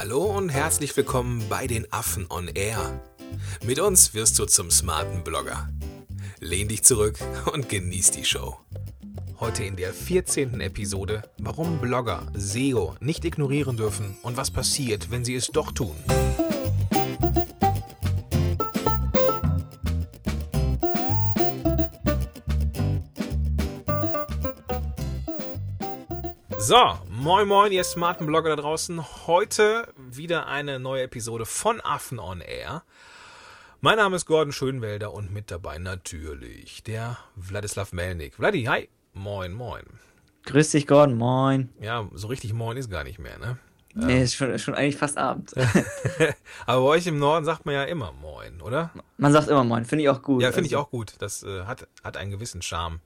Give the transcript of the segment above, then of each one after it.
Hallo und herzlich willkommen bei den Affen on Air. Mit uns wirst du zum smarten Blogger. Lehn dich zurück und genieß die Show. Heute in der 14. Episode, warum Blogger SEO nicht ignorieren dürfen und was passiert, wenn sie es doch tun. So, moin moin, ihr smarten Blogger da draußen. Heute wieder eine neue Episode von Affen on Air. Mein Name ist Gordon Schönwelder und mit dabei natürlich der Wladislav Melnik. Vladi, hi. Moin, moin. Grüß dich, Gordon, moin. Ja, so richtig moin ist gar nicht mehr, ne? Nee, ist schon, schon eigentlich fast Abend. Aber bei euch im Norden sagt man ja immer moin, oder? Man sagt immer moin, finde ich auch gut. Ja, finde ich Also, auch gut. Das äh, hat, hat einen gewissen Charme.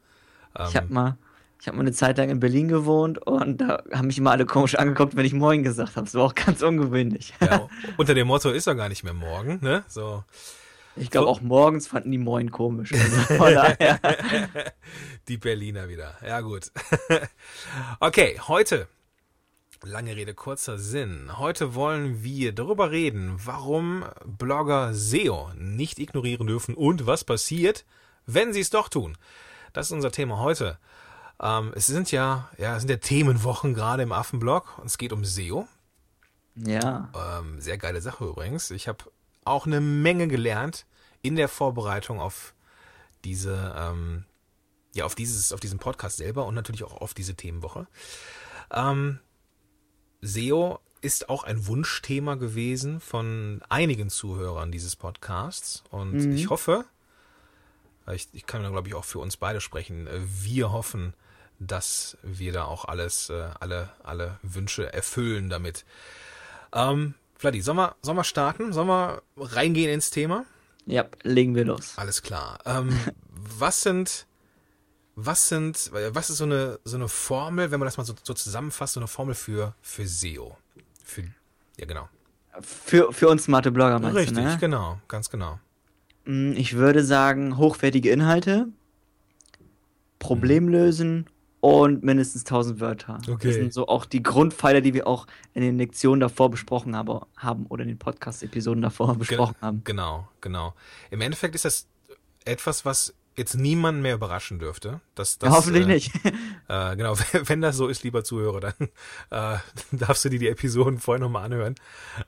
Ich habe mal, ich habe mal eine Zeit lang in Berlin gewohnt und da haben mich immer alle komisch angeguckt, wenn ich moin gesagt habe. Das war auch ganz ungewöhnlich. Ja, unter dem Motto ist er gar nicht mehr morgen, ne? So. Ich glaube, So- auch morgens fanden die moin komisch. Also. Die Berliner wieder. Ja, gut. okay, heute. Lange Rede, kurzer Sinn. Heute wollen wir darüber reden, warum Blogger SEO nicht ignorieren dürfen und was passiert, wenn sie es doch tun. Das ist unser Thema heute. Ähm, es sind ja, ja, es sind ja Themenwochen gerade im Affenblog und es geht um SEO. Ja, Ähm, sehr geile Sache übrigens. Ich habe auch eine Menge gelernt in der Vorbereitung auf diese, ähm, ja, auf dieses, auf diesen Podcast selber und natürlich auch auf diese Themenwoche. Ähm, SEO ist auch ein Wunschthema gewesen von einigen Zuhörern dieses Podcasts und Mhm. ich hoffe, ich, ich kann glaube ich auch für uns beide sprechen, wir hoffen, dass wir da auch alles, äh, alle, alle Wünsche erfüllen damit. Ähm, Vladi, sollen wir, sollen wir starten? Sollen wir reingehen ins Thema? ja, legen wir los. Alles klar. Ähm, was sind, was sind, was ist so eine, so eine Formel, wenn man das mal so, so zusammenfasst, so eine Formel für, für SEO? Für, ja, genau. Für, für uns smarte Blogger meinst Richtig, du, ne? genau, ganz genau. Mm, Ich würde sagen, hochwertige Inhalte, Problem lösen und mindestens 1000 Wörter. Okay. Das sind so auch die Grundpfeiler, die wir auch in den Lektionen davor besprochen haben, haben oder in den Podcast-Episoden davor besprochen haben. Genau, genau. Im Endeffekt ist das etwas, was jetzt niemanden mehr überraschen dürfte. Das, das, Ja, hoffentlich äh, nicht. Äh, genau, wenn das so ist, lieber Zuhörer, dann äh, darfst du dir die Episoden vorher nochmal anhören.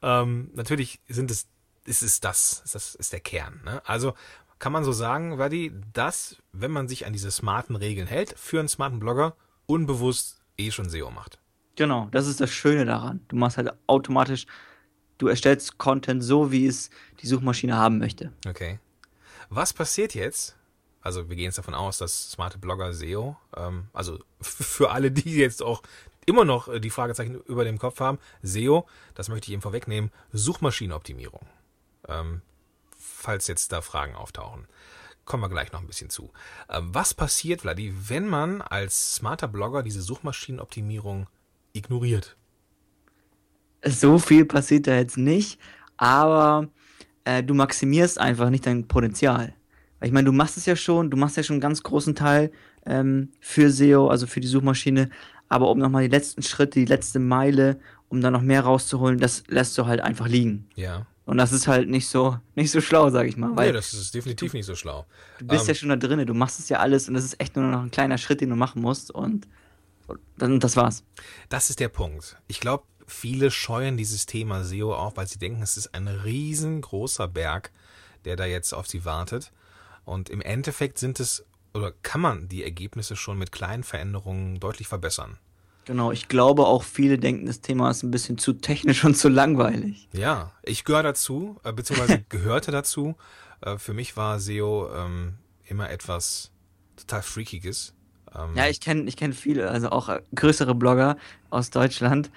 Ähm, natürlich sind es, ist es das, ist das ist der Kern. Ne? Also kann man so sagen, Wadi, dass, wenn man sich an diese smarten Regeln hält, für einen smarten Blogger unbewusst eh schon SEO macht. Genau, das ist das Schöne daran. Du machst halt automatisch, du erstellst Content so, wie es die Suchmaschine haben möchte. Okay. Was passiert jetzt? Also wir gehen jetzt davon aus, dass smarte Blogger SEO, ähm, also für alle, die jetzt auch immer noch äh, die Fragezeichen über dem Kopf haben, SEO, das möchte ich eben vorwegnehmen, Suchmaschinenoptimierung. Ähm, falls jetzt da Fragen auftauchen. Kommen wir gleich noch ein bisschen zu. Ähm, was passiert, Vladi, wenn man als smarter Blogger diese Suchmaschinenoptimierung ignoriert? So viel passiert da jetzt nicht, aber äh, du maximierst einfach nicht dein Potenzial. Weil ich meine, du machst es ja schon, du machst ja schon einen ganz großen Teil ähm, für SEO, also für die Suchmaschine, aber um nochmal die letzten Schritte, die letzte Meile, um da noch mehr rauszuholen, das lässt du halt einfach liegen. Ja. Und das ist halt nicht so, nicht so schlau, sag ich mal. Weil Nee, das ist definitiv nicht so schlau. du bist ähm, ja schon da drinne, du machst es ja alles und das ist echt nur noch ein kleiner Schritt, den du machen musst und, und dann das war's. Das ist der Punkt. Ich glaube, viele scheuen dieses Thema SEO auch, weil sie denken, es ist ein riesengroßer Berg, der da jetzt auf sie wartet. Und im Endeffekt sind es, oder kann man die Ergebnisse schon mit kleinen Veränderungen deutlich verbessern. Genau, ich glaube auch viele denken, das Thema ist ein bisschen zu technisch und zu langweilig. Ja, ich gehöre dazu, äh, beziehungsweise gehörte dazu. Äh, für mich war SEO ähm, immer etwas total Freakiges. Ähm, Ja, ich kenne ich kenn viele, also auch äh, größere Blogger aus Deutschland,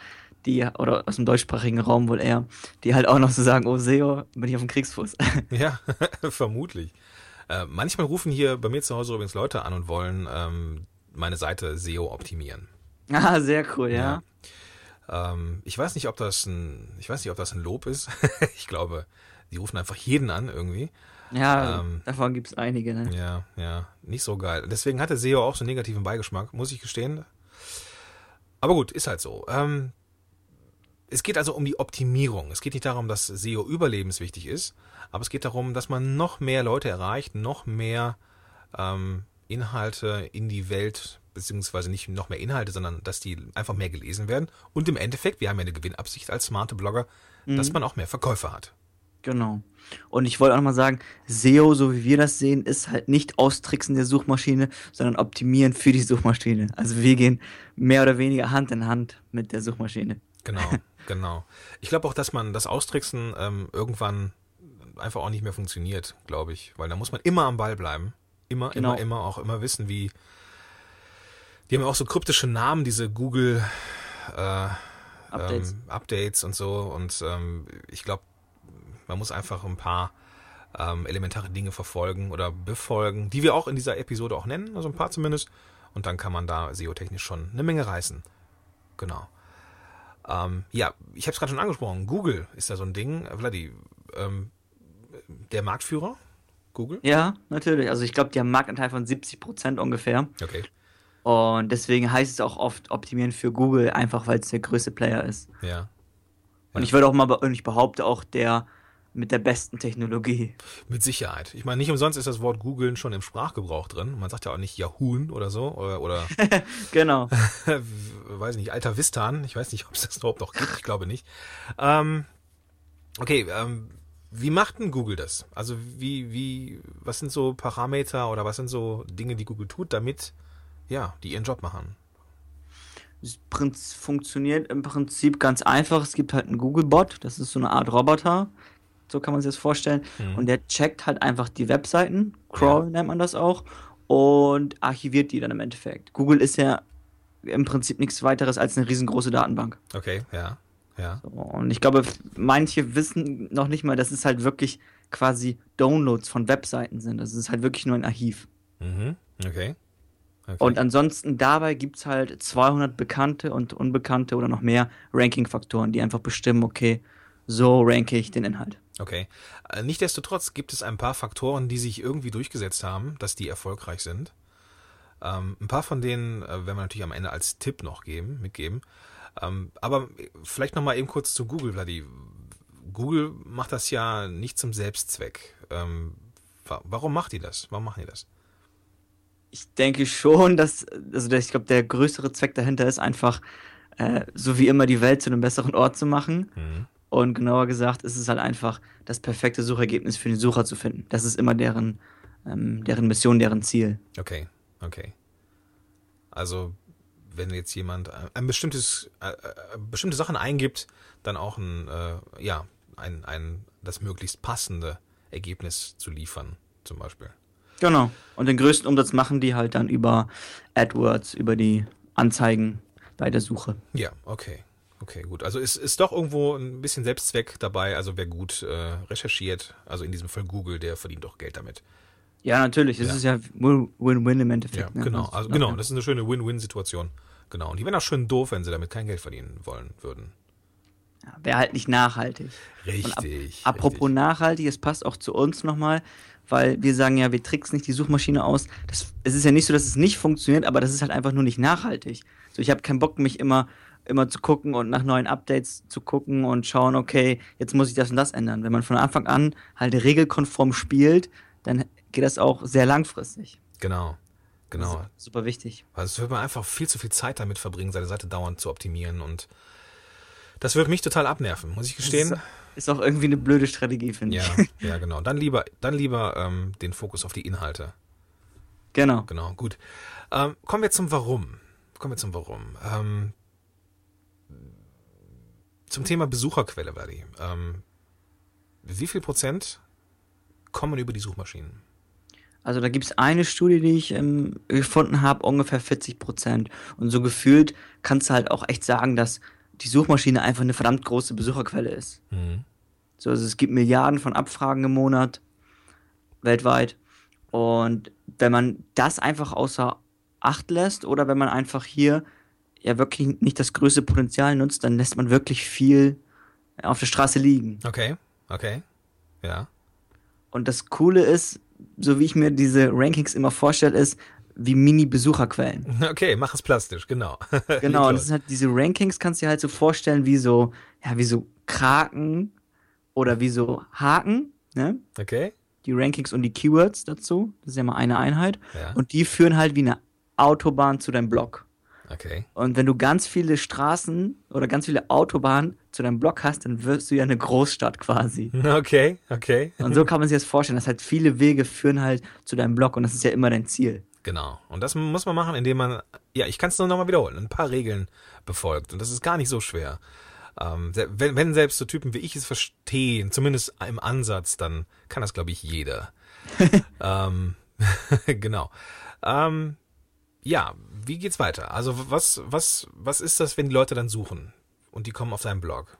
die, oder aus dem deutschsprachigen Raum wohl eher, die halt auch noch so sagen, oh SEO, bin ich auf dem Kriegsfuß. Ja, vermutlich. Äh, manchmal rufen hier bei mir zu Hause übrigens Leute an und wollen ähm, meine Seite SEO optimieren. ah, sehr cool, ja. Ähm, ich weiß nicht, ob das ein, ich weiß nicht, ob das ein Lob ist. ich glaube, die rufen einfach jeden an irgendwie. Ja, Ähm, davon gibt es einige, ne? Ja, ja, nicht so geil. Deswegen hatte SEO auch so einen negativen Beigeschmack, muss ich gestehen. Aber gut, ist halt so. Ähm, es geht also um die Optimierung. Es geht nicht darum, dass SEO überlebenswichtig ist, aber es geht darum, dass man noch mehr Leute erreicht, noch mehr ähm, Inhalte in die Welt, beziehungsweise nicht noch mehr Inhalte, sondern dass die einfach mehr gelesen werden. Und im Endeffekt, wir haben ja eine Gewinnabsicht als smarte Blogger, mhm. dass man auch mehr Verkäufe hat. Genau. Und ich wollte auch nochmal sagen, SEO, so wie wir das sehen, ist halt nicht Austricksen der Suchmaschine, sondern Optimieren für die Suchmaschine. Also wir gehen mehr oder weniger Hand in Hand mit der Suchmaschine. Genau, genau. Ich glaube auch, dass man das Austricksen ähm, irgendwann einfach auch nicht mehr funktioniert, glaube ich. Weil da muss man immer am Ball bleiben. Immer, genau. immer, immer, auch immer wissen, wie. Die haben ja auch so kryptische Namen, diese Google äh, Updates. Ähm, Updates und so. Und ähm, ich glaube, man muss einfach ein paar ähm, elementare Dinge verfolgen oder befolgen, die wir auch in dieser Episode auch nennen, also ein paar zumindest. Und dann kann man da SEO-technisch schon eine Menge reißen. Genau. Ähm, ja, ich habe es gerade schon angesprochen. Google ist da so ein Ding. Vladi, ähm, der Marktführer? Google? Ja, natürlich. Also ich glaube, die haben einen Marktanteil von 70 Prozent ungefähr. Okay. Und deswegen heißt es auch oft optimieren für Google, einfach weil es der größte Player ist. Ja. ja. Und ich würde auch mal, und ich behaupte auch der mit der besten Technologie. Mit Sicherheit. Ich meine, nicht umsonst ist das Wort googeln schon im Sprachgebrauch drin. Man sagt ja auch nicht Yahoo oder so oder, oder genau. weiß nicht, Alter Vistan. Ich weiß nicht, ob es das überhaupt noch gibt. Ich glaube nicht. Ähm, okay, ähm, wie macht denn Google das? Also wie, wie, was sind so Parameter oder was sind so Dinge, die Google tut, damit ja, die ihren Job machen? Es funktioniert im Prinzip ganz einfach. Es gibt halt einen Google-Bot, das ist so eine Art Roboter, so kann man sich das vorstellen. Mhm. Und der checkt halt einfach die Webseiten, Crawl ja. nennt man das auch, und archiviert die dann im Endeffekt. Google ist ja im Prinzip nichts weiteres als eine riesengroße Datenbank. Okay, ja. Ja. So, und ich glaube, manche wissen noch nicht mal, dass es halt wirklich quasi Downloads von Webseiten sind. Das ist halt wirklich nur ein Archiv. Mhm. Okay. Okay. Und ansonsten dabei gibt es halt 200 bekannte und unbekannte oder noch mehr Ranking-Faktoren, die einfach bestimmen, okay, so ranke ich den Inhalt. Okay. Äh, nichtsdestotrotz gibt es ein paar Faktoren, die sich irgendwie durchgesetzt haben, dass die erfolgreich sind. Ähm, ein paar von denen äh, werden wir natürlich am Ende als Tipp noch geben, mitgeben. Ähm, aber vielleicht noch mal eben kurz zu Google, Vladi. Google macht das ja nicht zum Selbstzweck. Ähm, warum macht die das? Warum machen die das? Ich denke schon, dass, also ich glaube, der größere Zweck dahinter ist einfach, äh, so wie immer die Welt zu einem besseren Ort zu machen. Mhm. Und genauer gesagt ist es halt einfach, das perfekte Suchergebnis für den Sucher zu finden. Das ist immer deren, ähm, deren Mission, deren Ziel. Okay, okay. Also, wenn jetzt jemand ein bestimmtes, äh, äh, bestimmte Sachen eingibt, dann auch ein, äh, ja, ein, ein, das möglichst passende Ergebnis zu liefern, zum Beispiel. Genau. Und den größten Umsatz machen die halt dann über AdWords, über die Anzeigen bei der Suche. Ja, okay. Okay, gut. Also ist, ist doch irgendwo ein bisschen Selbstzweck dabei. Also wer gut äh, recherchiert, also in diesem Fall Google, der verdient doch Geld damit. Ja, natürlich. Es ja. ist ja Win-Win im Endeffekt. Ja, ne? genau. Also, genau, das ist eine schöne Win-Win-Situation. Genau. Und die wären auch schön doof, wenn sie damit kein Geld verdienen wollen würden. Ja, Wäre halt nicht nachhaltig. Richtig. Ab, apropos richtig. nachhaltig, es passt auch zu uns nochmal, weil wir sagen ja, wir tricksen nicht die Suchmaschine aus. Das, es ist ja nicht so, dass es nicht funktioniert, aber das ist halt einfach nur nicht nachhaltig. So, ich habe keinen Bock, mich immer immer zu gucken und nach neuen Updates zu gucken und schauen, okay, jetzt muss ich das und das ändern. Wenn man von Anfang an halt regelkonform spielt, dann geht das auch sehr langfristig. Genau. Genau. Super wichtig. Also es wird man einfach viel zu viel Zeit damit verbringen, seine Seite dauernd zu optimieren und das wird mich total abnerven, muss ich gestehen. Ist, auch irgendwie eine blöde Strategie, finde ja, ich. Ja, genau. Dann lieber, dann lieber ähm, den Fokus auf die Inhalte. Genau. Genau, gut. Ähm, kommen wir zum Warum. Kommen wir zum Warum. Ähm, zum Thema Besucherquelle, Verdi. Ähm, wie viel Prozent kommen über die Suchmaschinen? Also da gibt es eine Studie, die ich ähm, gefunden habe, ungefähr 40 Prozent. Und so gefühlt kannst du halt auch echt sagen, dass die Suchmaschine einfach eine verdammt große Besucherquelle ist. Mhm. So, also es gibt Milliarden von Abfragen im Monat weltweit. Und wenn man das einfach außer Acht lässt oder wenn man einfach hier ja wirklich nicht das größte Potenzial nutzt, dann lässt man wirklich viel auf der Straße liegen. Okay, okay, ja. Und das Coole ist, so wie ich mir diese Rankings immer vorstelle, ist, wie Mini-Besucherquellen. Okay, mach es plastisch, genau. Genau, und das sind halt diese Rankings, kannst du dir halt so vorstellen wie so, ja, wie so Kraken oder wie so Haken, ne? Okay. Die Rankings und die Keywords dazu, das ist ja mal eine Einheit. Ja. Und die führen halt wie eine Autobahn zu deinem Blog. Okay. Und wenn du ganz viele Straßen oder ganz viele Autobahnen zu deinem Blog hast, dann wirst du ja eine Großstadt quasi. Okay, okay. Und so kann man sich das vorstellen, dass halt viele Wege führen halt zu deinem Blog und das ist ja immer dein Ziel. Genau. Und das muss man machen, indem man, ja, ich kann es nur nochmal wiederholen, ein paar Regeln befolgt. Und das ist gar nicht so schwer. Ähm, wenn, wenn selbst so Typen wie ich es verstehen, zumindest im Ansatz, dann kann das, glaube ich, jeder. ähm, genau. Ähm, ja, wie geht's weiter? Also was, was, was ist das, wenn die Leute dann suchen und die kommen auf deinen Blog?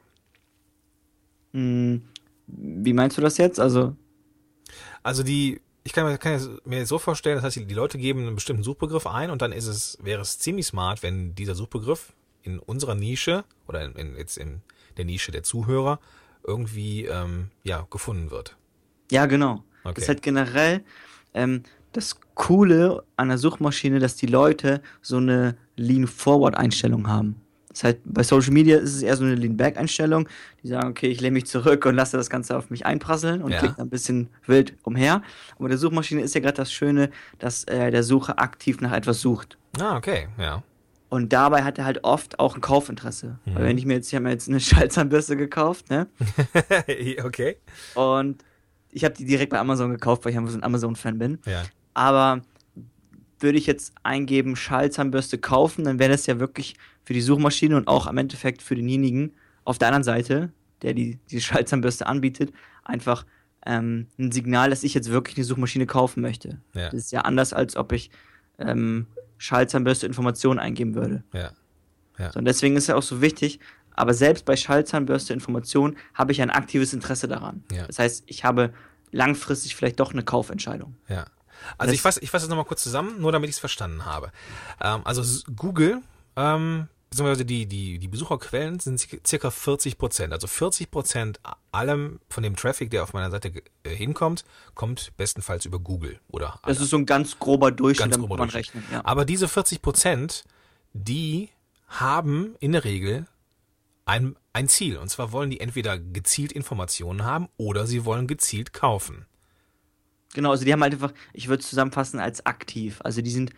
Hm, wie meinst du das jetzt? Also, Also die, ich kann mir, kann mir so vorstellen, das heißt, die die Leute geben einen bestimmten Suchbegriff ein und dann ist es, wäre es ziemlich smart, wenn dieser Suchbegriff in unserer Nische oder in, in, jetzt in der Nische der Zuhörer irgendwie ähm, ja gefunden wird. ja, genau. Okay. Das ist halt generell ähm, das Coole an der Suchmaschine, dass die Leute so eine Lean-Forward-Einstellung haben. Das heißt, bei Social Media ist es eher so eine Lean-Back-Einstellung. Die sagen, okay, ich lehne mich zurück und lasse das Ganze auf mich einprasseln und Ja. klicke ein bisschen wild umher. Und bei der Suchmaschine ist ja gerade das Schöne, dass äh, der Sucher aktiv nach etwas sucht. Ah, okay, ja. Und dabei hat er halt oft auch ein Kaufinteresse. Mhm. Weil wenn ich mir jetzt, ich habe mir jetzt eine Schallzahnbürste gekauft, ne? okay. Und ich habe die direkt bei Amazon gekauft, weil ich einfach so ein Amazon-Fan bin. Ja. Aber würde ich jetzt eingeben, Schallzahnbürste kaufen, dann wäre das ja wirklich für die Suchmaschine und auch am Endeffekt für denjenigen auf der anderen Seite, der die, diese Schallzahnbürste anbietet, einfach ähm, ein Signal, dass ich jetzt wirklich eine Suchmaschine kaufen möchte. Ja. Das ist ja anders, als ob ich ähm, Schallzahnbürste Informationen eingeben würde. Ja. So, und deswegen ist ja auch so wichtig, aber selbst bei Schallzahnbürste Information habe ich ein aktives Interesse daran. Ja. Das heißt, ich habe langfristig vielleicht doch eine Kaufentscheidung. Ja. Also Das- ich fasse ich fasse es nochmal kurz zusammen, nur damit ich es verstanden habe. Ähm, also Google, ähm, beziehungsweise die, die, die Besucherquellen sind ci- circa 40 Prozent. Also 40 Prozent allem von dem Traffic, der auf meiner Seite äh, hinkommt, kommt bestenfalls über Google oder Das ist so ein ganz grober Durchschnitt, ganz grober man Durchschnitt. rechnet. Ja. Aber diese 40 Prozent, die haben in der Regel ein, ein Ziel. Und zwar wollen die entweder gezielt Informationen haben oder sie wollen gezielt kaufen. Genau, also die haben halt einfach, ich würde es zusammenfassen als aktiv. Also die sind,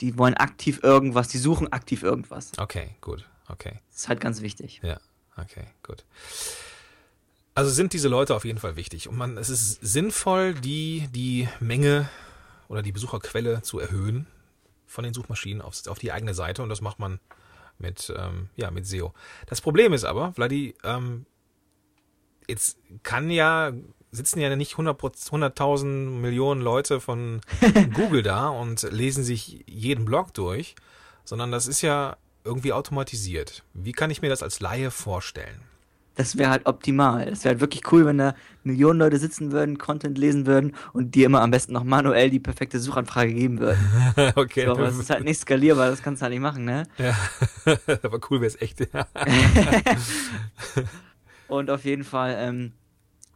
die wollen aktiv irgendwas, die suchen aktiv irgendwas. Okay, gut. Okay. Das ist halt ganz wichtig. Ja, okay, gut. Also sind diese Leute auf jeden Fall wichtig. Und man, es ist sinnvoll, die, die Menge oder die Besucherquelle zu erhöhen von den Suchmaschinen auf, auf die eigene Seite. Und das macht man mit, ähm, ja, mit SEO. Das Problem ist aber, Vladi, ähm, jetzt kann ja, sitzen ja nicht 100 100.000 Millionen Leute von Google da und lesen sich jeden Blog durch, sondern das ist ja irgendwie automatisiert. Wie kann ich mir das als Laie vorstellen? Das wäre halt optimal. Das wäre halt wirklich cool, wenn da Millionen Leute sitzen würden, Content lesen würden und dir immer am besten noch manuell die perfekte Suchanfrage geben würden. okay, So, aber das ist halt nicht skalierbar, das kannst du halt nicht machen, ne? ja. aber cool wäre es echt. Und auf jeden Fall, ähm,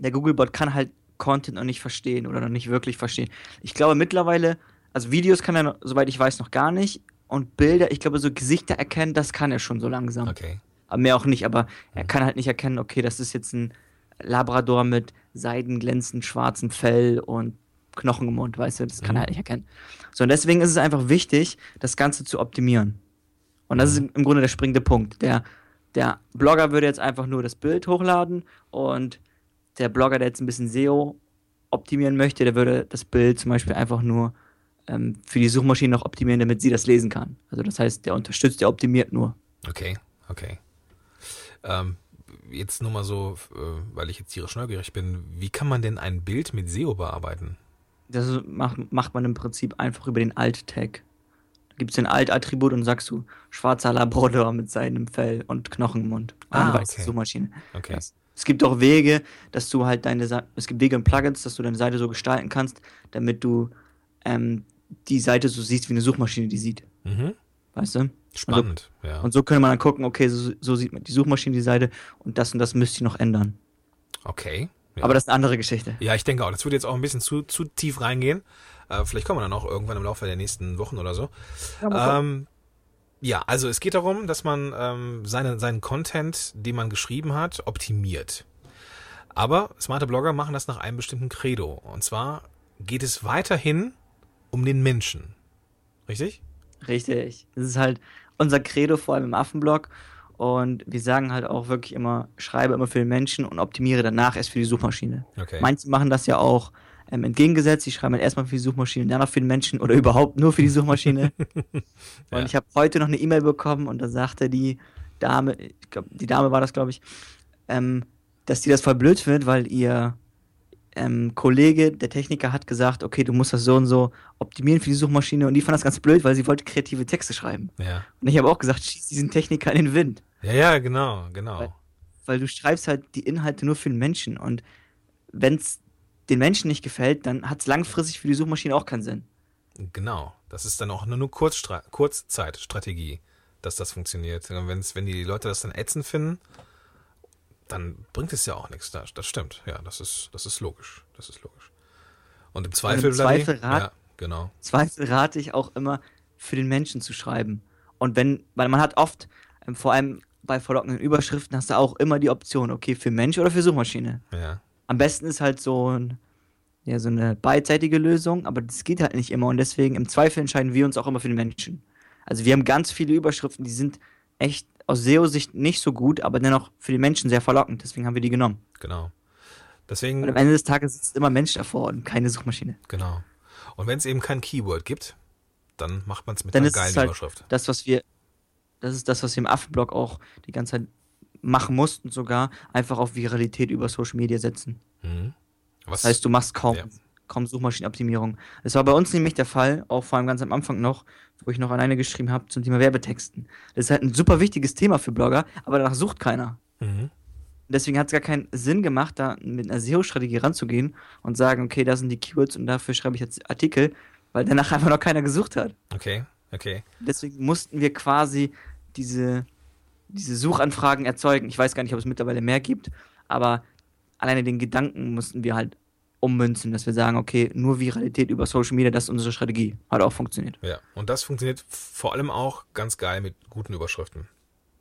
der Googlebot kann halt Content noch nicht verstehen oder noch nicht wirklich verstehen. Ich glaube mittlerweile, also Videos kann er, soweit ich weiß, noch gar nicht. Und Bilder, ich glaube, so Gesichter erkennen, das kann er schon so langsam. okay. Aber mehr auch nicht, aber er kann halt nicht erkennen, okay, das ist jetzt ein Labrador mit seidenglänzend schwarzem Fell und Knochen im Mund, weißt du, das kann er halt nicht erkennen. So, und deswegen ist es einfach wichtig, das Ganze zu optimieren. Und das ist im im Grunde der springende Punkt. Der, der Blogger würde jetzt einfach nur das Bild hochladen und der Blogger, der jetzt ein bisschen SEO optimieren möchte, der würde das Bild zum Beispiel einfach nur ähm, für die Suchmaschine noch optimieren, damit sie das lesen kann. Also das heißt, der unterstützt, der optimiert nur. Okay, okay. Ähm, jetzt nur mal so, äh, weil ich jetzt tierisch neugierig bin, wie kann man denn ein Bild mit SEO bearbeiten? Das macht, macht man im Prinzip einfach über den Alt-Tag. Da gibt es den Alt-Attribut und sagst du, schwarzer Labrador mit seinem Fell und Knochen im Mund. Ah, okay. Suchmaschine. Okay. Das. Es gibt auch Wege, dass du halt deine Seite, es gibt Wege und Plugins, dass du deine Seite so gestalten kannst, damit du ähm, die Seite so siehst, wie eine Suchmaschine die sieht. Mhm. Weißt du? Spannend, ja. Und so könnte man dann gucken, okay, so, so sieht man die Suchmaschine die Seite und das und das müsste ich noch ändern. Okay, Ja. Aber das ist eine andere Geschichte. Ja, ich denke auch. Das würde jetzt auch ein bisschen zu, zu tief reingehen. Äh, vielleicht kommen wir dann auch irgendwann im Laufe der nächsten Wochen oder so. Ähm, ja, also es geht darum, dass man ähm, seine, seinen Content, den man geschrieben hat, optimiert. Aber smarte Blogger machen das nach einem bestimmten Credo. Und zwar geht es weiterhin um den Menschen. Richtig? Richtig. Das ist halt unser Credo, vor allem im Affenblog. Und wir sagen halt auch wirklich immer, schreibe immer für den Menschen und optimiere danach erst für die Suchmaschine. Okay. Manche machen das ja auch ähm, entgegengesetzt. Die schreiben halt erstmal für die Suchmaschine, danach für den Menschen oder überhaupt nur für die Suchmaschine. und Ja. ich habe heute noch eine E-Mail bekommen und da sagte die Dame, ich glaub, die Dame war das, glaube ich, ähm, dass die das voll blöd findet, weil ihr ähm, Kollege, der Techniker, hat gesagt, okay, du musst das so und so optimieren für die Suchmaschine und die fand das ganz blöd, weil sie wollte kreative Texte schreiben. ja. Und ich habe auch gesagt, schieß diesen Techniker in den Wind. Ja, ja, genau, genau. Weil- Weil du schreibst halt die Inhalte nur für den Menschen und wenn es den Menschen nicht gefällt, dann hat es langfristig für die Suchmaschine auch keinen Sinn. Genau. Das ist dann auch nur eine Kurzstra Kurzzeitstrategie, dass das funktioniert. Und wenn's, wenn die Leute das dann ätzend finden, dann bringt es ja auch nichts. Das, das stimmt. Ja, das ist, das ist logisch. Das ist logisch. Und im Zweifel, im Vladi- Zweifel rat- ja, genau. Zweifel rate ich auch immer, für den Menschen zu schreiben. Und wenn, weil man hat oft, ähm, vor allem bei verlockenden Überschriften, hast du auch immer die Option, okay, für Mensch oder für Suchmaschine. Ja, Am besten ist halt so, ein, ja, so eine beidseitige Lösung, aber das geht halt nicht immer und deswegen im Zweifel entscheiden wir uns auch immer für den Menschen. Also wir haben ganz viele Überschriften, die sind echt aus SEO-Sicht nicht so gut, aber dennoch für die Menschen sehr verlockend, deswegen haben wir die genommen. genau. Und am Deswegen, Ende des Tages sitzt immer Mensch davor und keine Suchmaschine. genau. Und wenn es eben kein Keyword gibt, dann macht man es mit Dann einer geilen halt Überschrift. das, was wir, das ist das, was wir im Affenblog auch die ganze Zeit machen mussten, sogar einfach auf Viralität über Social Media setzen. Mhm. Was, Das heißt, du machst kaum, Ja. kaum Suchmaschinenoptimierung. Das war bei uns nämlich der Fall, auch vor allem ganz am Anfang noch, wo ich noch alleine geschrieben habe zum Thema Werbetexten. Das ist halt ein super wichtiges Thema für Blogger, aber danach sucht keiner. mhm. Deswegen hat es gar keinen Sinn gemacht, da mit einer SEO-Strategie ranzugehen und sagen, okay, da sind die Keywords und dafür schreibe ich jetzt Artikel, weil danach einfach noch keiner gesucht hat. Okay, okay. Deswegen mussten wir quasi diese, diese Suchanfragen erzeugen. Ich weiß gar nicht, ob es mittlerweile mehr gibt, aber alleine den Gedanken mussten wir halt ummünzen, dass wir sagen, okay, nur Viralität über Social Media, das ist unsere Strategie. Hat auch funktioniert. Ja. Und das funktioniert vor allem auch ganz geil mit guten Überschriften.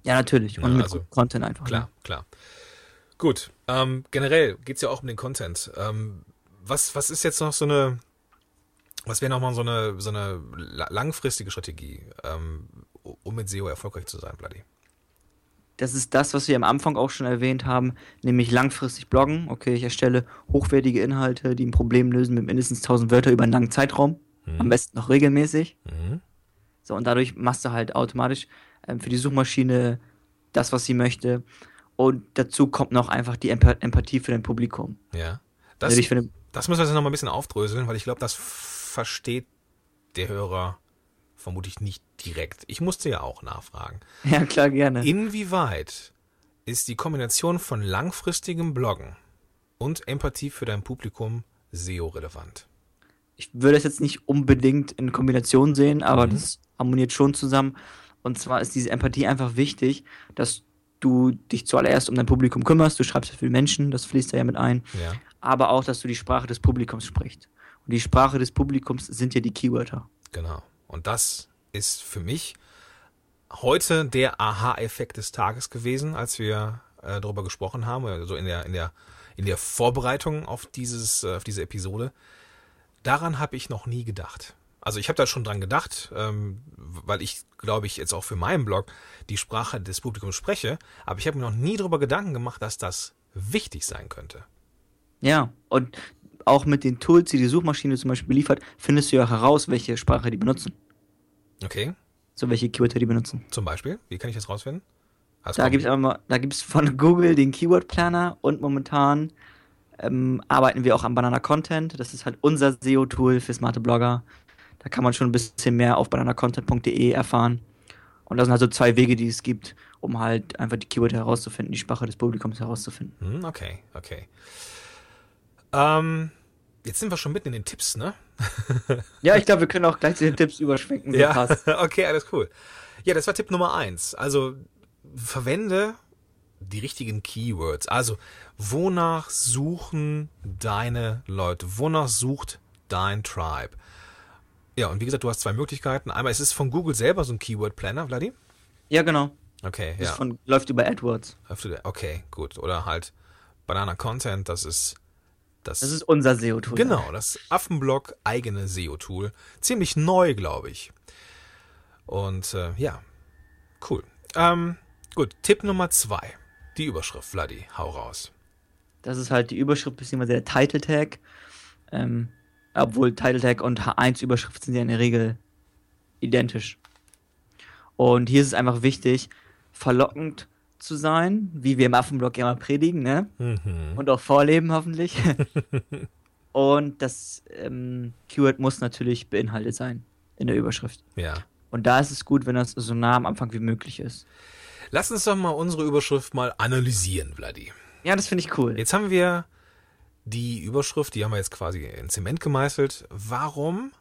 Ja, natürlich. Und Ja, mit also, Content einfach. Klar, Ne? klar. Gut, ähm, generell geht's ja auch um den Content. Ähm, was, was ist jetzt noch so eine, was wäre nochmal so eine, so eine la- langfristige Strategie, ähm, um mit SEO erfolgreich zu sein, Bloody? Das ist das, was wir am Anfang auch schon erwähnt haben, nämlich langfristig bloggen. Okay, ich erstelle hochwertige Inhalte, die ein Problem lösen mit mindestens 1000 Wörter über einen langen Zeitraum. Am besten noch regelmäßig. Mhm. So, und dadurch machst du halt automatisch ähm, für die Suchmaschine das, was sie möchte. Und dazu kommt noch einfach die Emp Empathie für dein Publikum. Ja. Das, Also das müssen wir jetzt nochmal ein bisschen aufdröseln, weil ich glaube, das versteht der Hörer vermutlich nicht direkt. Ich musste ja auch nachfragen. ja klar, gerne. Inwieweit ist die Kombination von langfristigem Bloggen und Empathie für dein Publikum SEO-relevant? Ich würde es jetzt nicht unbedingt in Kombination sehen, aber Mhm. das harmoniert schon zusammen. Und zwar ist diese Empathie einfach wichtig, dass du dich zuallererst um dein Publikum kümmerst. Du schreibst ja für die Menschen, das fließt da ja mit ein. Ja. Aber auch, dass du die Sprache des Publikums sprichst. Und die Sprache des Publikums sind ja die Keywörter. Genau. Und das ist für mich heute der Aha-Effekt des Tages gewesen, als wir äh, darüber gesprochen haben, also in der, in der, in der Vorbereitung auf dieses, äh, auf diese Episode. Daran habe ich noch nie gedacht. Also ich habe da schon dran gedacht, ähm, weil ich, glaube ich, jetzt auch für meinen Blog die Sprache des Publikums spreche, aber ich habe mir noch nie darüber Gedanken gemacht, dass das wichtig sein könnte. Ja, und auch mit den Tools, die die Suchmaschine zum Beispiel liefert, findest du ja heraus, welche Sprache die benutzen. Okay, So welche Keywörter die benutzen. zum Beispiel, wie kann ich das rausfinden? Hast Da gibt es von Google den Keyword Planner und momentan ähm, arbeiten wir auch am Banana Content. Das ist halt unser SEO-Tool für smarte Blogger. Da kann man schon ein bisschen mehr auf bananacontent.de erfahren. Und das sind also zwei Wege, die es gibt, um halt einfach die Keywörter herauszufinden, die Sprache des Publikums herauszufinden. Hm, okay, okay. Ähm, jetzt sind wir schon mitten in den Tipps, ne? Ja, ich glaube, wir können auch gleich zu den Tipps überschwenken. So passt. okay, alles cool. Ja, das war Tipp Nummer eins. Also verwende die richtigen Keywords. Also, wonach suchen deine Leute? Wonach sucht dein Tribe? Ja, und wie gesagt, du hast zwei Möglichkeiten. Einmal, ist es von Google selber so ein Keyword Planner, Vladi? Ja, genau. Okay, Das ja. von, läuft über AdWords. Okay, gut. Oder halt Banana Content, das ist das, Das ist unser SEO-Tool. genau, das Affenblog eigene SEO-Tool. Ziemlich neu, glaube ich. Und äh, ja, cool. Ähm, gut, Tipp Nummer zwei. Die Überschrift, Vladi, hau raus. Das ist halt die Überschrift bzw. der Title Tag. Ähm, obwohl Title Tag und H1-Überschrift sind ja in der Regel identisch. Und hier ist es einfach wichtig, verlockend zu sein, wie wir im Affenblog ja mal predigen, ne? Mhm. Und auch vorleben hoffentlich. und das ähm, Keyword muss natürlich beinhaltet sein in der Überschrift. Ja. Und da ist es gut, wenn das so nah am Anfang wie möglich ist. Lass uns doch mal unsere Überschrift mal analysieren, Vladi. Ja, das finde ich cool. Jetzt haben wir die Überschrift, die haben wir jetzt quasi in Zement gemeißelt. Warum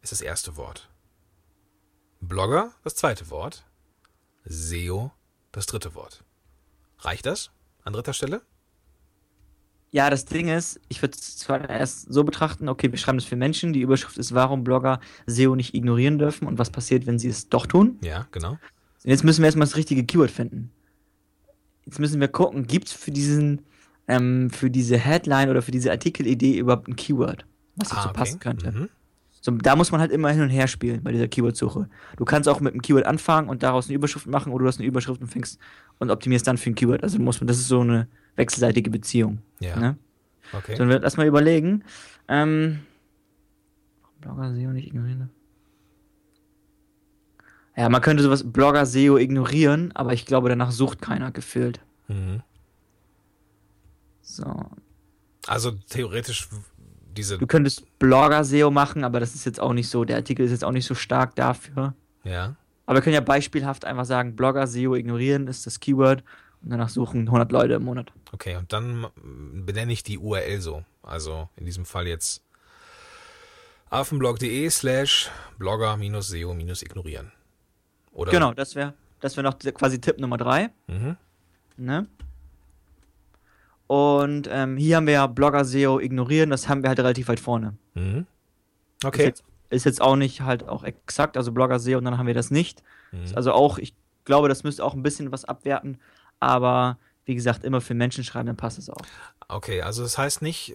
ist das erste Wort? Blogger das zweite Wort. SEO das dritte Wort. Reicht das an dritter Stelle? Ja, das Ding ist, ich würde es zwar erst so betrachten, okay, wir schreiben das für Menschen, die Überschrift ist, warum Blogger SEO nicht ignorieren dürfen und was passiert, wenn sie es doch tun. Ja, genau. Und jetzt müssen wir erstmal das richtige Keyword finden. Jetzt müssen wir gucken, gibt es für diesen, ähm, für diese Headline oder für diese Artikelidee überhaupt ein Keyword, was dazu Ah, okay. passen könnte. Mhm. So, da muss man halt immer hin und her spielen bei dieser Keyword-Suche. Du kannst auch mit einem Keyword anfangen und daraus eine Überschrift machen oder du hast eine Überschrift und fängst und optimierst dann für ein Keyword. Also muss man, das ist so eine wechselseitige Beziehung. Ja, Ne? okay. So, dann wird erstmal überlegen. Ähm, Blogger SEO nicht ignorieren. Ja, man könnte sowas Blogger SEO ignorieren, aber ich glaube, danach sucht keiner gefühlt. Mhm. So. Also theoretisch diese, Du könntest Blogger SEO machen, aber das ist jetzt auch nicht so, der Artikel ist jetzt auch nicht so stark dafür. ja, Aber wir können ja beispielhaft einfach sagen, Blogger SEO ignorieren ist das Keyword und danach suchen 100 Leute im Monat. okay. Und dann benenne ich die URL so. Also in diesem Fall jetzt affenblog.de slash blogger-seo-ignorieren. Oder? Genau, das wäre das wär noch quasi Tipp Nummer 3. Mhm. Ne? Und ähm, hier haben wir ja Blogger SEO ignorieren, das haben wir halt relativ weit vorne. Mhm. Ist, Okay. jetzt, ist jetzt auch nicht halt auch exakt, also Blogger SEO und dann haben wir das nicht. Mhm. Ist Also auch, ich glaube, das müsste auch ein bisschen was abwerten, aber wie gesagt, immer für Menschen schreiben, dann passt es auch. Okay, also das heißt nicht,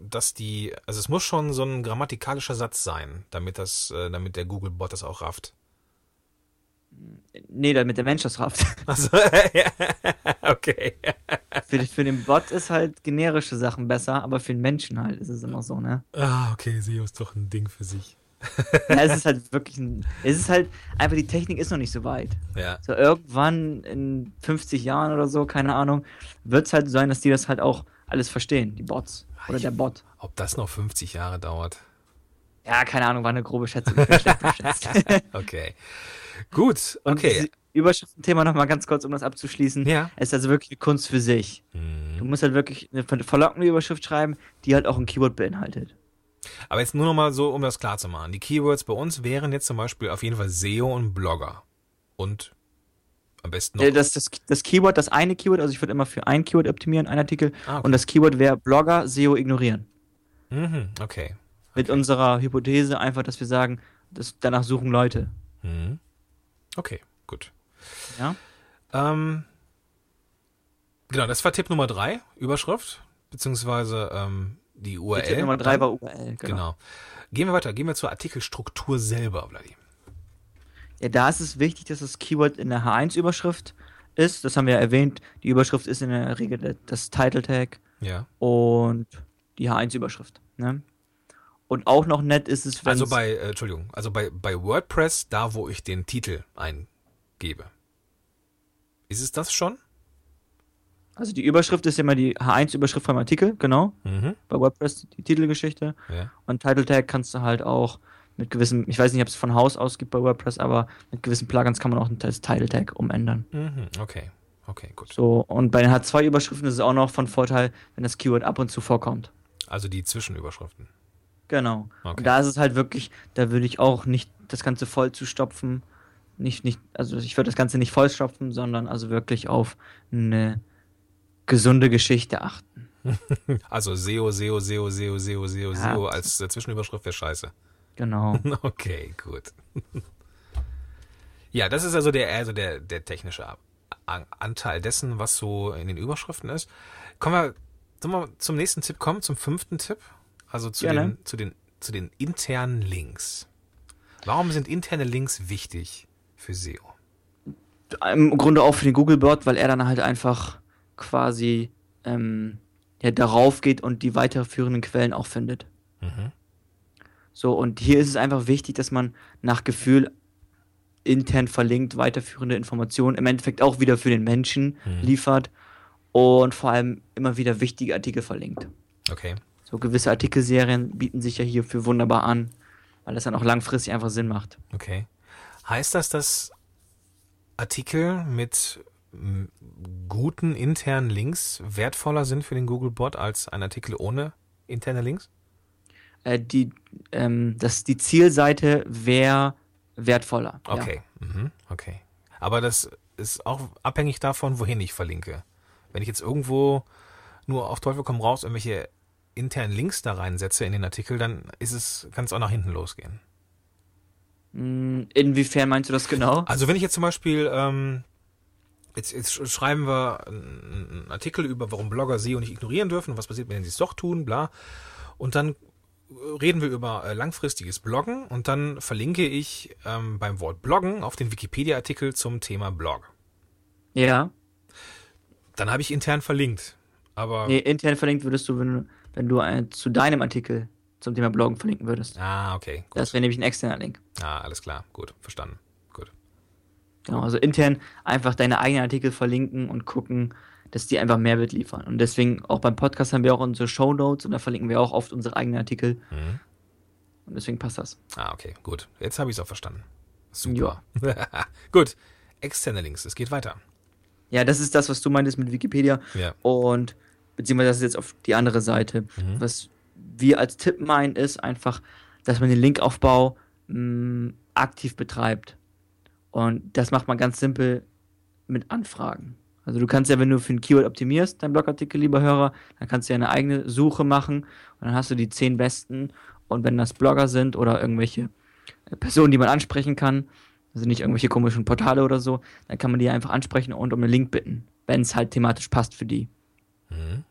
dass die, also es muss schon so ein grammatikalischer Satz sein, damit das, äh, damit der Google-Bot das auch rafft. Nee, damit der Mensch das rafft. Also, okay. für, für den Bot ist halt generische Sachen besser, aber für den Menschen halt ist es immer so, ne? Ah, okay, SEO ist doch ein Ding für sich. Ja, es ist halt wirklich ein, es ist halt, einfach die Technik ist noch nicht so weit. Ja. So irgendwann in 50 Jahren oder so, keine Ahnung, wird es halt sein, dass die das halt auch alles verstehen, die Bots. Oder Ich- der Bot. Ob das noch 50 Jahre dauert? Ja, keine Ahnung, war eine grobe Schätzung. Okay. Gut, okay. Überschriftenthema nochmal ganz kurz, um das abzuschließen. Ja. Es ist also wirklich eine Kunst für sich. Du Mhm. musst halt wirklich eine ver- verlockende Überschrift schreiben, die halt auch ein Keyword beinhaltet. Aber jetzt nur noch mal so, um das klar zu machen. Die Keywords bei uns wären jetzt zum Beispiel auf jeden Fall SEO und Blogger. Und am besten noch. Äh, Das, das, das Keyword, das eine Keyword, also ich würde immer für ein Keyword optimieren, ein Artikel. Ah, okay. Und das Keyword wäre Blogger, SEO ignorieren. Mhm, okay. Mit unserer Hypothese einfach, dass wir sagen, dass danach suchen Leute. Mhm. Okay, gut. Ja? Ähm, genau, das war Tipp Nummer drei, Überschrift, beziehungsweise ähm, die URL. Tipp Nummer drei war URL. Genau. Genau. Gehen wir weiter, gehen wir zur Artikelstruktur selber, Vladi. Ja, da ist es wichtig, dass das Keyword in der H1-Überschrift ist. Das haben wir ja erwähnt. Die Überschrift ist in der Regel das Title Tag Ja. und die H1-Überschrift. Ne? Und auch noch nett ist es, wenn Also bei, äh, Entschuldigung, also bei, bei WordPress, da wo ich den Titel eingebe. Ist es das schon? also die Überschrift ist immer die H1-Überschrift vom Artikel, genau. Mhm. Bei WordPress die Titelgeschichte. Ja. Und Title Tag kannst du halt auch mit gewissen, ich weiß nicht, ob es von Haus aus gibt bei WordPress, aber mit gewissen Plugins kann man auch das Title Tag umändern. Mhm. Okay. Okay, gut. So, und bei den H2-Überschriften ist es auch noch von Vorteil, wenn das Keyword ab und zu vorkommt. Also die Zwischenüberschriften. Genau. Okay. Und da ist es halt wirklich, da würde ich auch nicht das Ganze voll zustopfen. Nicht, nicht, also ich würde das Ganze nicht vollstopfen, sondern also wirklich auf eine gesunde Geschichte achten. Also SEO, SEO, SEO, SEO, SEO, SEO, Ja. SEO als äh, Zwischenüberschrift wäre scheiße. Genau. Okay, gut. Ja, das ist also der, also der, der technische Anteil dessen, was so in den Überschriften ist. Kommen wir, sollen wir zum nächsten Tipp kommen, zum fünften Tipp? Also zu Gerne. den, zu den, zu den internen Links. Warum sind interne Links wichtig für SEO? Im Grunde auch für den Googlebot, weil er dann halt einfach quasi ähm, ja, darauf geht und die weiterführenden Quellen auch findet. Mhm. So, und hier ist es einfach wichtig, dass man nach Gefühl intern verlinkt, weiterführende Informationen im Endeffekt auch wieder für den Menschen liefert und vor allem immer wieder wichtige Artikel verlinkt. Okay. So gewisse Artikelserien bieten sich ja hierfür wunderbar an, weil das dann auch langfristig einfach Sinn macht. Okay. Heißt das, dass Artikel mit guten internen Links wertvoller sind für den Googlebot als ein Artikel ohne interne Links? Äh, die, ähm, das, die Zielseite wäre wertvoller. Ja. Okay. Mhm. Okay. Aber das ist auch abhängig davon, wohin ich verlinke. Wenn ich jetzt irgendwo nur auf Teufel komm raus irgendwelche internen Links da reinsetze in den Artikel, dann ist es, kann es auch nach hinten losgehen. Mm, Inwiefern meinst du das genau? Also wenn ich jetzt zum Beispiel, ähm, jetzt, jetzt sch- schreiben wir einen Artikel über, warum Blogger SEO nicht ignorieren dürfen und was passiert, wenn sie es doch tun, bla. Und dann äh, reden wir über äh, langfristiges Bloggen und dann verlinke ich ähm, beim Wort Bloggen auf den Wikipedia-Artikel zum Thema Blog. Ja. Dann habe ich intern verlinkt. Aber Nee, intern verlinkt würdest du, wenn, du- wenn du äh, zu deinem Artikel zum Thema Bloggen verlinken würdest. ah, okay, gut. Das wäre nämlich ein externer Link. Ah, alles klar, gut, verstanden. Gut. Genau, also intern einfach deine eigenen Artikel verlinken und gucken, dass die einfach Mehrwert liefern. Und deswegen auch beim Podcast haben wir auch unsere Show Notes und da verlinken wir auch oft unsere eigenen Artikel. Mhm. Und deswegen passt das. Ah, okay, gut. Jetzt habe ich es auch verstanden. Super. gut. Externe Links, es geht weiter. Ja, das ist das, was du meintest mit Wikipedia. Ja. Und beziehungsweise das ist jetzt auf die andere Seite. Mhm. Was wir als Tipp meinen, ist einfach, dass man den Linkaufbau mh, aktiv betreibt. Und das macht man ganz simpel mit Anfragen. Also du kannst ja, wenn du für ein Keyword optimierst, dein Blogartikel, lieber Hörer, dann kannst du ja eine eigene Suche machen und dann hast du die zehn besten. Und wenn das Blogger sind oder irgendwelche äh, Personen, die man ansprechen kann, also nicht irgendwelche komischen Portale oder so, dann kann man die einfach ansprechen und um einen Link bitten, wenn es halt thematisch passt für die. Mhm.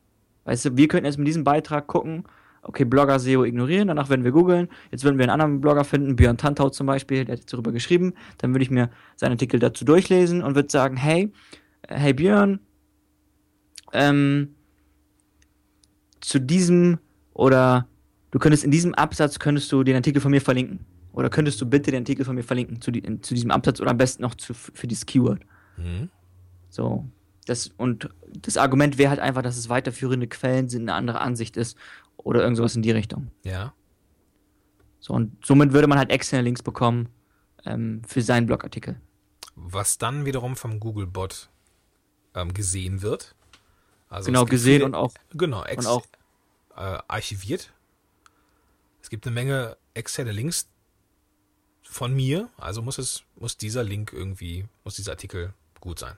Weißt du, wir könnten jetzt mit diesem Beitrag gucken, okay, Blogger SEO ignorieren, danach werden wir googeln. Jetzt würden wir einen anderen Blogger finden, Björn Tantau zum Beispiel, der hat jetzt darüber geschrieben. Dann würde ich mir seinen Artikel dazu durchlesen und würde sagen, hey, äh, hey Björn, ähm, zu diesem oder du könntest in diesem Absatz könntest du den Artikel von mir verlinken. Oder könntest du bitte den Artikel von mir verlinken zu, die, in, zu diesem Absatz oder am besten noch zu, für dieses Keyword. Mhm. So. Das, und das Argument wäre halt einfach, dass es weiterführende Quellen sind, eine andere Ansicht ist oder irgend sowas in die Richtung. Ja. So, und somit würde man halt externe Links bekommen ähm, für seinen Blogartikel. Was dann wiederum vom Googlebot ähm, gesehen wird. Also genau, gesehen viele- und auch. Genau, ex und auch- äh, archiviert. Es gibt eine Menge externe Links von mir, also muss es, muss dieser Link irgendwie, muss dieser Artikel gut sein.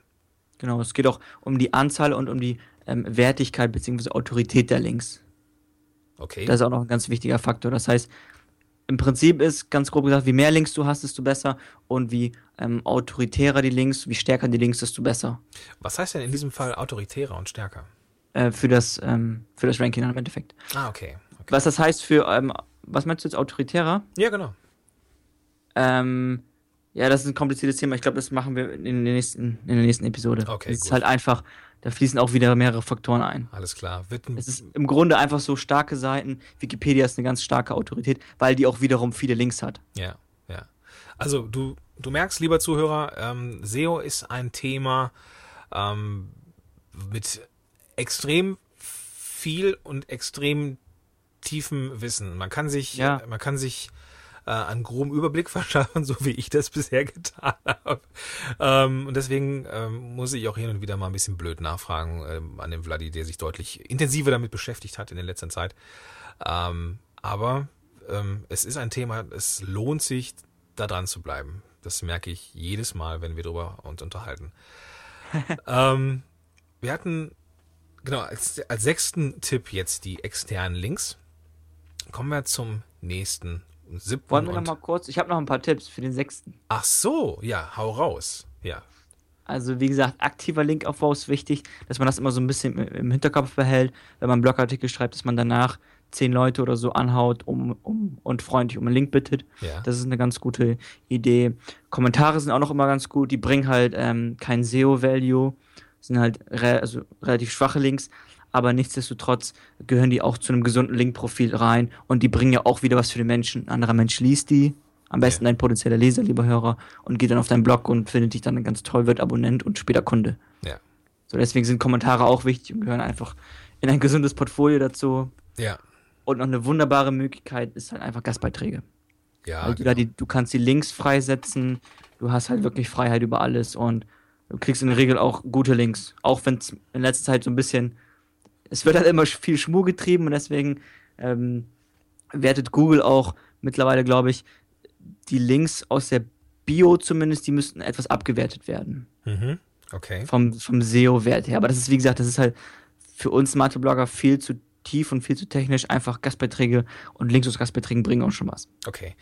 Genau, es geht auch um die Anzahl und um die ähm, Wertigkeit bzw. Autorität der Links. Okay. Das ist auch noch ein ganz wichtiger Faktor. Das heißt, im Prinzip ist ganz grob gesagt, wie mehr Links du hast, desto besser. Und wie ähm, autoritärer die Links, wie stärker die Links, desto besser. Was heißt denn in diesem Fall autoritärer und stärker? Äh, für, das, ähm, für das Ranking im Endeffekt. Ah, okay. okay. Was das heißt für, ähm, was meinst du jetzt autoritärer? Ja, genau. Ähm, ja, das ist ein kompliziertes Thema. Ich glaube, das machen wir in der nächsten, in der nächsten Episode. Okay, Es ist halt einfach, da fließen auch wieder mehrere Faktoren ein. Alles klar. Wird ein, Es ist im Grunde einfach so starke Seiten. Wikipedia ist eine ganz starke Autorität, weil die auch wiederum viele Links hat. Ja, ja. Also du, du merkst, lieber Zuhörer, ähm, SEO ist ein Thema ähm, mit extrem viel und extrem tiefem Wissen. Man kann sich, Ja. man kann sich äh, einen groben Überblick verschaffen, so wie ich das bisher getan habe. Ähm, und deswegen ähm, muss ich auch hin und wieder mal ein bisschen blöd nachfragen ähm, an den Vladi, der sich deutlich intensiver damit beschäftigt hat in der letzten Zeit. Ähm, aber ähm, es ist ein Thema, es lohnt sich, da dran zu bleiben. Das merke ich jedes Mal, wenn wir darüber uns unterhalten. ähm, wir hatten genau, als, als sechsten Tipp jetzt die externen Links. Kommen wir zum nächsten, siebten. Wollen wir noch mal kurz? Ich habe noch ein paar Tipps für den sechsten. Ach so, ja, hau raus. Ja. Also wie gesagt, aktiver Linkaufbau ist wichtig, dass man das immer so ein bisschen im- im Hinterkopf behält, wenn man einen Blogartikel schreibt, dass man danach zehn Leute oder so anhaut um, um, und freundlich um einen Link bittet. Ja. Das ist eine ganz gute Idee. Kommentare sind auch noch immer ganz gut. Die bringen halt ähm, kein SEO-Value, sind halt re also relativ schwache Links, aber nichtsdestotrotz gehören die auch zu einem gesunden Linkprofil rein und die bringen ja auch wieder was für den Menschen. Ein anderer Mensch liest die, am besten Ja. dein potenzieller Leser, lieber Hörer, und geht dann auf deinen Blog und findet dich dann ganz toll, wird Abonnent und später Kunde. Ja. So, deswegen sind Kommentare auch wichtig und gehören einfach in ein gesundes Portfolio dazu. Ja. Und noch eine wunderbare Möglichkeit ist halt einfach Gastbeiträge. Ja. Weil du, da die, du kannst die Links freisetzen, du hast halt wirklich Freiheit über alles und du kriegst in der Regel auch gute Links. Auch wenn es in letzter Zeit so ein bisschen, es wird halt immer viel Schmur getrieben und deswegen ähm, wertet Google auch mittlerweile, glaube ich, die Links aus der Bio zumindest, die müssten etwas abgewertet werden. Mhm. Okay. Vom, vom SEO-Wert her. Aber das ist, wie gesagt, das ist halt für uns smarte Blogger viel zu tief und viel zu technisch. Einfach Gastbeiträge und Links aus Gastbeiträgen bringen auch schon was. Okay.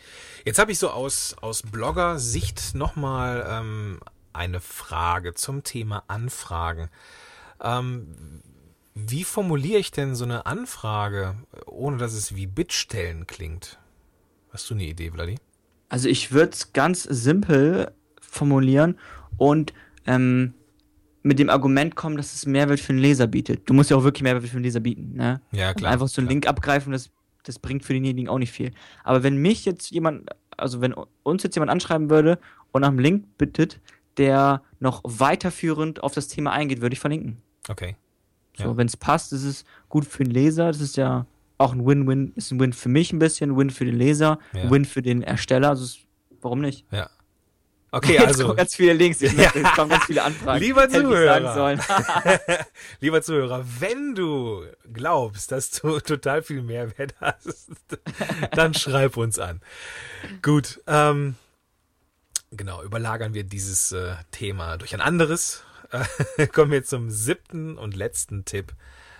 Jetzt habe ich so aus, aus Blogger-Sicht nochmal ähm, eine Frage zum Thema Anfragen. Ähm, wie formuliere ich denn so eine Anfrage, ohne dass es wie Bittstellen klingt? Hast du eine Idee, Vladi? Also ich würde es ganz simpel formulieren und ähm, mit dem Argument kommen, dass es Mehrwert für den Leser bietet. Du musst ja auch wirklich Mehrwert für den Leser bieten. Ne? Ja, Und klar. einfach so einen klar. Link abgreifen, das, das bringt für denjenigen auch nicht viel. Aber wenn mich jetzt jemand, also wenn uns jetzt jemand anschreiben würde und nach einem Link bittet, der noch weiterführend auf das Thema eingeht, würde ich verlinken. Okay. So, Ja. wenn es passt, ist es gut für den Leser. Das ist ja auch ein Win-Win, ist ein Win für mich ein bisschen, ein Win für den Leser, Ja. Win für den Ersteller. Also es, warum nicht? Ja. Okay, Jetzt also, kommen ganz viele Links, jetzt kommen ganz viele Anfragen. Lieber Zuhörer. lieber Zuhörer, wenn du glaubst, dass du total viel Mehrwert hast, dann schreib uns an. Gut, ähm, genau, überlagern wir dieses äh, Thema durch ein anderes. Kommen wir zum siebten und letzten Tipp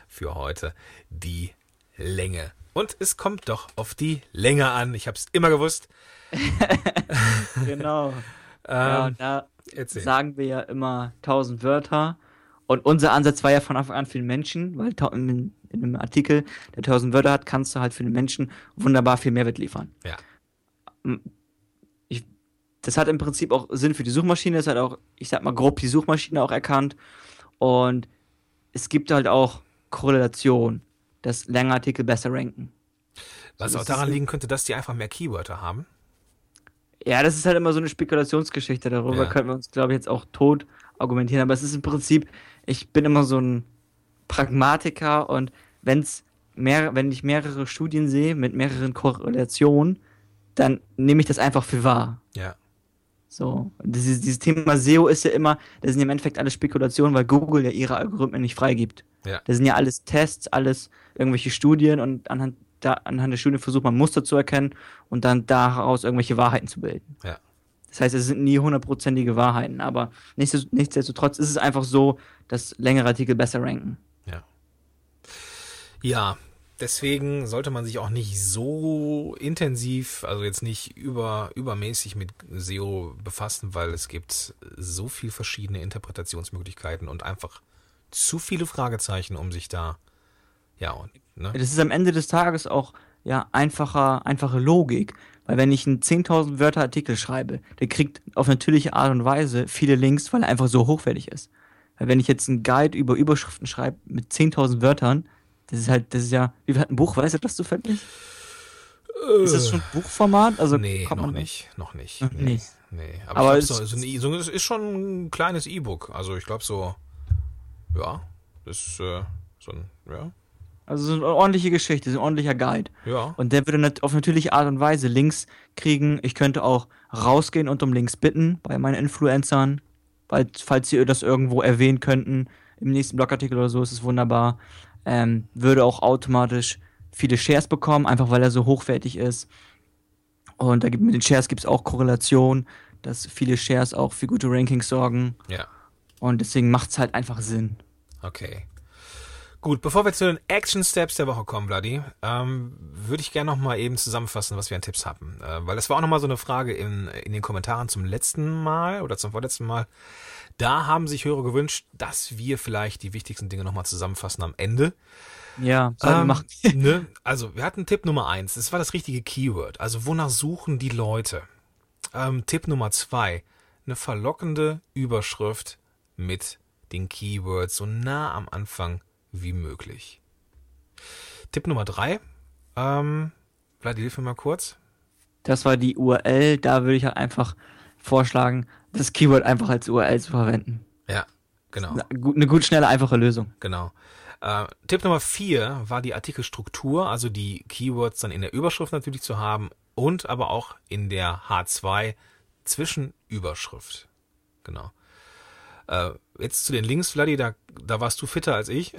für heute, die Länge. Und es kommt doch auf die Länge an. Ich habe es immer gewusst. genau. Ja, Ähm, und da erzähl. sagen wir ja immer 1000 Wörter. Und unser Ansatz war ja von Anfang an für den Menschen, weil in einem Artikel, der 1000 Wörter hat, kannst du halt für den Menschen wunderbar viel Mehrwert liefern. Ja. Das hat im Prinzip auch Sinn für die Suchmaschine, das hat auch, ich sag mal, grob die Suchmaschine auch erkannt. Und es gibt halt auch Korrelation, dass längere Artikel besser ranken. Was So, auch das daran liegen könnte, dass die einfach mehr Keywörter haben. Ja, das ist halt immer so eine Spekulationsgeschichte. Darüber Ja. könnten wir uns, glaube ich, jetzt auch tot argumentieren. Aber es ist im Prinzip, ich bin immer so ein Pragmatiker und wenn's mehr, wenn ich mehrere Studien sehe mit mehreren Korrelationen, dann nehme ich das einfach für wahr. Ja. So, dieses, dieses Thema SEO ist ja immer, das sind ja im Endeffekt alles Spekulationen, weil Google ja ihre Algorithmen nicht freigibt. Ja. Das sind ja alles Tests, alles irgendwelche Studien und anhand, da, anhand der Studien versucht man Muster zu erkennen und dann daraus irgendwelche Wahrheiten zu bilden. Ja. Das heißt, es sind nie hundertprozentige Wahrheiten, aber nichtsdest- nichtsdestotrotz ist es einfach so, dass längere Artikel besser ranken. Ja, deswegen sollte man sich auch nicht so intensiv, also jetzt nicht über, übermäßig mit SEO befassen, weil es gibt so viel verschiedene Interpretationsmöglichkeiten und einfach zu viele Fragezeichen, um sich da, ja, und, ne? Das ist am Ende des Tages auch ja einfacher, einfache Logik. Weil wenn ich einen 10.000 Wörter Artikel schreibe, der kriegt auf natürliche Art und Weise viele Links, weil er einfach so hochwertig ist. Weil wenn ich jetzt einen Guide über Überschriften schreibe mit 10.000 Wörtern, das ist halt, das ist ja, wie hat ein Buch, weißt du das zufällig? Ist das schon Buchformat? Also nee, noch nicht, noch nicht. Noch nee, nicht. nee. Aber, Aber es- so, so, ein, so, ist schon ein kleines E-Book. Also ich glaube so, ja, das ist äh, so ein, ja, Also so eine ordentliche Geschichte, so ein ordentlicher Guide. ja, Und der würde auf natürliche Art und Weise Links kriegen. Ich könnte auch rausgehen und um Links bitten bei meinen Influencern, weil, falls sie das irgendwo erwähnen könnten. Im nächsten Blogartikel oder so ist es wunderbar. Ähm, würde auch automatisch viele Shares bekommen, einfach weil er so hochwertig ist. Und da gibt, mit den Shares gibt es auch Korrelation, dass viele Shares auch für gute Rankings sorgen. ja. Und deswegen macht es halt einfach Sinn. Okay. Gut, bevor wir zu den Action Steps der Woche kommen, Vladi, ähm, würde ich gerne noch mal eben zusammenfassen, was wir an Tipps hatten. Äh, weil das war auch noch mal so eine Frage in, in den Kommentaren zum letzten Mal oder zum vorletzten Mal. Da haben sich Hörer gewünscht, dass wir vielleicht die wichtigsten Dinge noch mal zusammenfassen am Ende. Ja, Ähm, machen. ne? Also, wir hatten Tipp Nummer eins. Das war das richtige Keyword. Also, wonach suchen die Leute? Ähm, Tipp Nummer zwei. Eine verlockende Überschrift mit den Keywords so nah am Anfang wie möglich. Tipp Nummer drei. Ähm, Vladi, hilf mir mal kurz. Das war die URL. Da würde ich halt einfach vorschlagen, das Keyword einfach als URL zu verwenden. Ja, genau. Eine gut, schnelle, einfache Lösung. Genau. Äh, Tipp Nummer vier war die Artikelstruktur, also die Keywords dann in der Überschrift natürlich zu haben und aber auch in der H2 Zwischenüberschrift. Genau. Äh, jetzt zu den Links, Vladi, da, da warst du fitter als ich.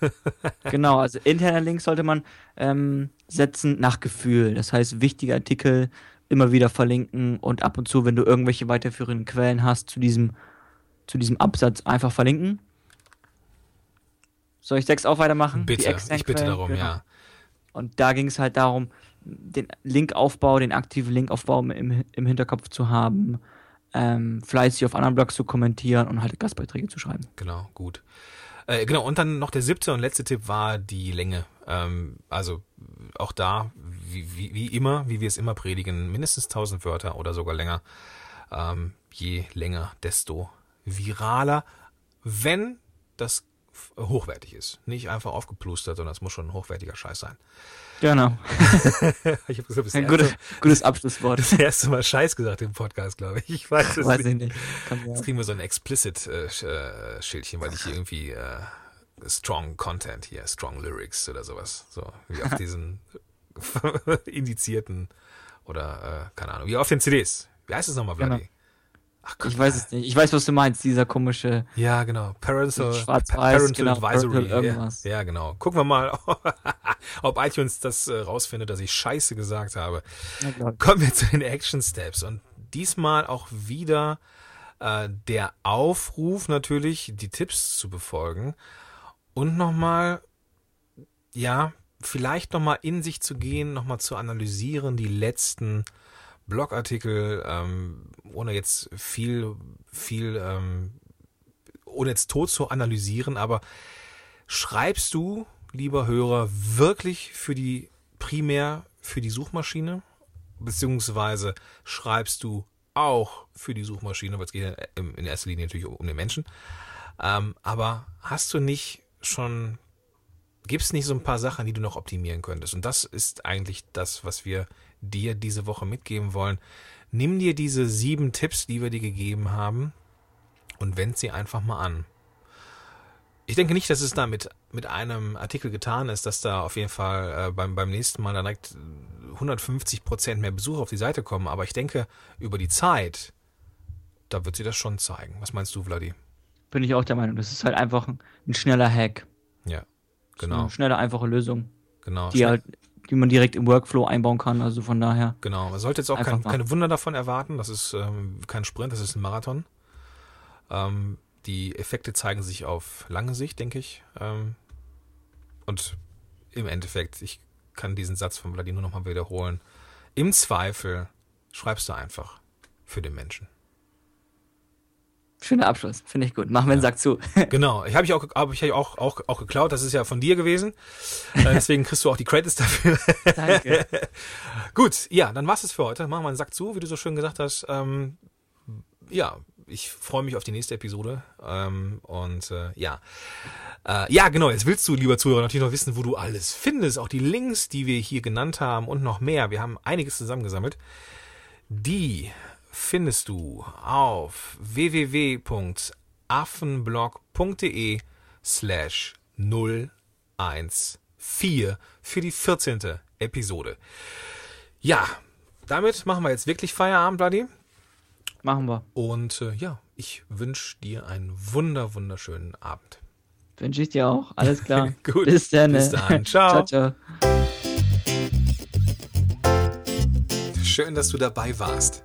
Genau, also interne Links sollte man ähm, setzen nach Gefühl. Das heißt, wichtige Artikel immer wieder verlinken und ab und zu, wenn du irgendwelche weiterführenden Quellen hast, zu diesem, zu diesem Absatz einfach verlinken. Soll ich sechs auch weitermachen? Bitte, ich bitte darum, Genau. ja. Und da ging es halt darum, den Linkaufbau, den aktiven Linkaufbau im, im Hinterkopf zu haben, ähm, fleißig auf anderen Blogs zu kommentieren und halt Gastbeiträge zu schreiben. Genau, gut. Äh, genau, und dann noch der siebte und letzte Tipp war die Länge. Ähm, also auch da, wie, wie, wie immer, wie wir es immer predigen, mindestens 1000 Wörter oder sogar länger. Ähm, je länger, desto viraler, wenn das hochwertig ist. Nicht einfach aufgeplustert, sondern es muss schon ein hochwertiger Scheiß sein. Genau. Ich habe das, Ein erste- gutes, gutes Abschlusswort. das erste Mal Scheiß gesagt im Podcast, glaube ich. Ich weiß es Weiß nicht. ich nicht. Jetzt kriegen wir so ein Explicit-Schildchen, weil ich hier irgendwie äh, Strong Content hier, Strong Lyrics oder sowas. So, wie auf diesen indizierten oder äh, keine Ahnung, wie auf den CDs. Wie heißt es nochmal, Vladi? Genau. Ach Gott. Ich weiß es nicht. Ich weiß, was du meinst, dieser komische. Ja, genau. Parental, Parental genau, Advisory. Parental irgendwas. Ja, ja, genau. Gucken wir mal, ob iTunes das äh, rausfindet, dass ich Scheiße gesagt habe. Kommen wir zu den Action Steps und diesmal auch wieder äh, der Aufruf natürlich, die Tipps zu befolgen und nochmal, ja, vielleicht nochmal in sich zu gehen, nochmal zu analysieren, die letzten Blogartikel, ähm, ohne jetzt viel, viel, ähm, ohne jetzt tot zu analysieren, aber schreibst du, lieber Hörer, wirklich für die primär für die Suchmaschine? Beziehungsweise schreibst du auch für die Suchmaschine, weil es geht ja in in erster Linie natürlich um den Menschen. Ähm, aber hast du nicht schon, gibt es nicht so ein paar Sachen, die du noch optimieren könntest? Und das ist eigentlich das, was wir dir diese Woche mitgeben wollen. Nimm dir diese sieben Tipps, die wir dir gegeben haben, und wend sie einfach mal an. Ich denke nicht, dass es da mit, mit einem Artikel getan ist, dass da auf jeden Fall äh, beim, beim nächsten Mal direkt 150 Prozent mehr Besucher auf die Seite kommen. Aber ich denke, über die Zeit, da wird sie das schon zeigen. Was meinst du, Vladi? Bin ich auch der Meinung. Das ist halt einfach ein, ein schneller Hack. Ja, So genau, Eine schnelle, einfache Lösung, genau. die halt, die man direkt im Workflow einbauen kann. Also von daher. Genau, man sollte jetzt auch kein, keine Wunder davon erwarten. Das ist ähm, kein Sprint, das ist ein Marathon. Ähm, die Effekte zeigen sich auf lange Sicht, denke ich. Ähm, und im Endeffekt, ich kann diesen Satz von Vladimir nochmal wiederholen. Im Zweifel schreibst du einfach für den Menschen. Schöner Abschluss. Finde ich gut. Machen wir einen Sack zu. Genau, ich habe ich auch, hab ich auch, auch, auch geklaut. Das ist ja von dir gewesen. Äh, deswegen kriegst du auch die Credits dafür. Danke. Gut, ja, dann war's es für heute. Machen wir einen Sack zu, wie du so schön gesagt hast. Ähm, ja, ich freue mich auf die nächste Episode. Ähm, und äh, ja. Äh, ja, genau, jetzt willst du, lieber Zuhörer, natürlich noch wissen, wo du alles findest. Auch die Links, die wir hier genannt haben und noch mehr. Wir haben einiges zusammengesammelt. Die findest du auf www.affenblog.de slash 014 für die 14. Episode. Ja, damit machen wir jetzt wirklich Feierabend, Bloody. Machen wir. Und äh, ja, ich wünsche dir einen wunder, wunderschönen Abend. Wünsche ich dir auch. Alles klar. Gut. Bis dann. Bis dann. Ciao. ciao, ciao. Schön, dass du dabei warst.